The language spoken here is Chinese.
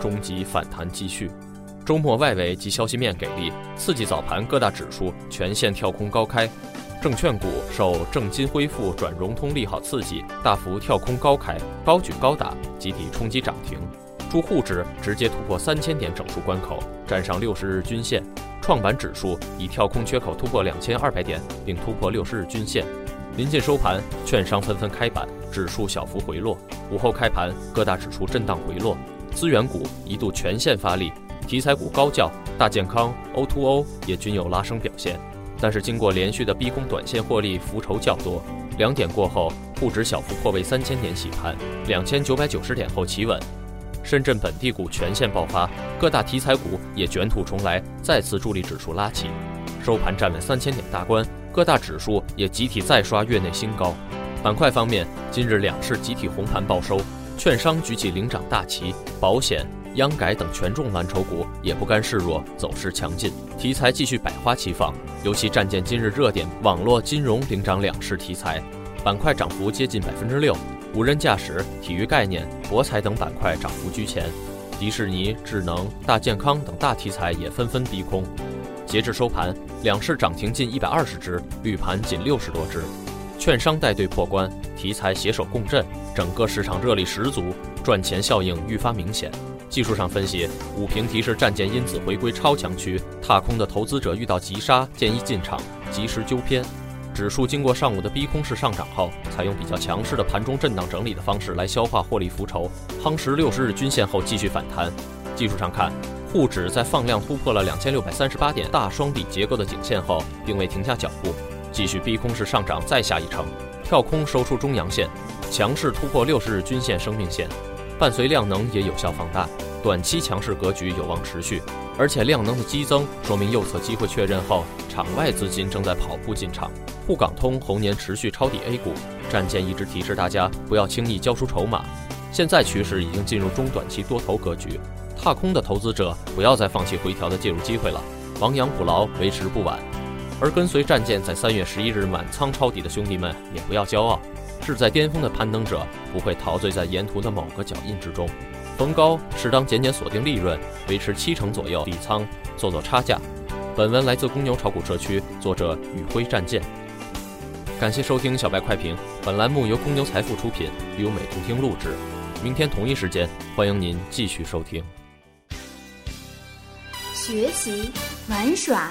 中极反弹继续，周末外围及消息面给力，刺激早盘各大指数全线跳空高开，证券股受证金恢复转融通利好刺激，大幅跳空高开，高举高打，集体冲击涨停，助沪指直接突破三千点整数关口，站上六十日均线，创板指数以跳空缺口突破两千二百点，并突破六十日均线。临近收盘，券商纷纷开板，指数小幅回落。午后开盘，各大指数震荡回落。资源股一度全线发力，题材股高教、大健康、O2O 也均有拉升表现。但是经过连续的逼宫，短线获利浮筹较多。两点过后，沪指小幅破位三千点洗盘，两千九百九十点后企稳。深圳本地股全线爆发，各大题材股也卷土重来，再次助力指数拉起。收盘站稳三千点大关，各大指数也集体再刷月内新高。板块方面，今日两市集体红盘报收。券商举起领涨大旗，保险、央改等权重蓝筹股也不甘示弱，走势强劲，题材继续百花齐放。尤其战舰今日热点网络金融领涨两市题材，板块涨幅接近百分之六。无人驾驶、体育概念、博彩等板块涨幅居前，迪士尼、智能、大健康等大题材也纷纷逼空。截至收盘，两市涨停近一百二十只，绿盘仅六十多只。券商带队破关，题材携手共振，整个市场热力十足，赚钱效应愈发明显。技术上分析，午评提示战舰因此回归超强区，踏空的投资者遇到急杀，建议进场，及时纠偏。指数经过上午的逼空式上涨后，采用比较强势的盘中震荡整理的方式来消化获利浮筹，夯实六十日均线后继续反弹。技术上看，沪指在放量突破了两千六百三十八点大双底结构的颈线后，并未停下脚步。继续逼空式上涨，再下一城，跳空收出中阳线，强势突破六十日均线生命线，伴随量能也有效放大，短期强势格局有望持续。而且量能的激增，说明右侧机会确认后，场外资金正在跑步进场。沪港通猴年持续抄底 A 股，战舰一直提示大家不要轻易交出筹码。现在趋势已经进入中短期多头格局，踏空的投资者不要再放弃回调的介入机会了，亡羊补牢为时不晚。而跟随战舰在三月十一日满仓抄底的兄弟们也不要骄傲，志在巅峰的攀登者不会陶醉在沿途的某个脚印之中，逢高适当减减锁定利润，维持七成左右底仓，做做差价。本文来自公牛炒股社区，作者宇辉战舰。感谢收听小白快评，本栏目由公牛财富出品，优美图听录制。明天同一时间，欢迎您继续收听。学习玩耍。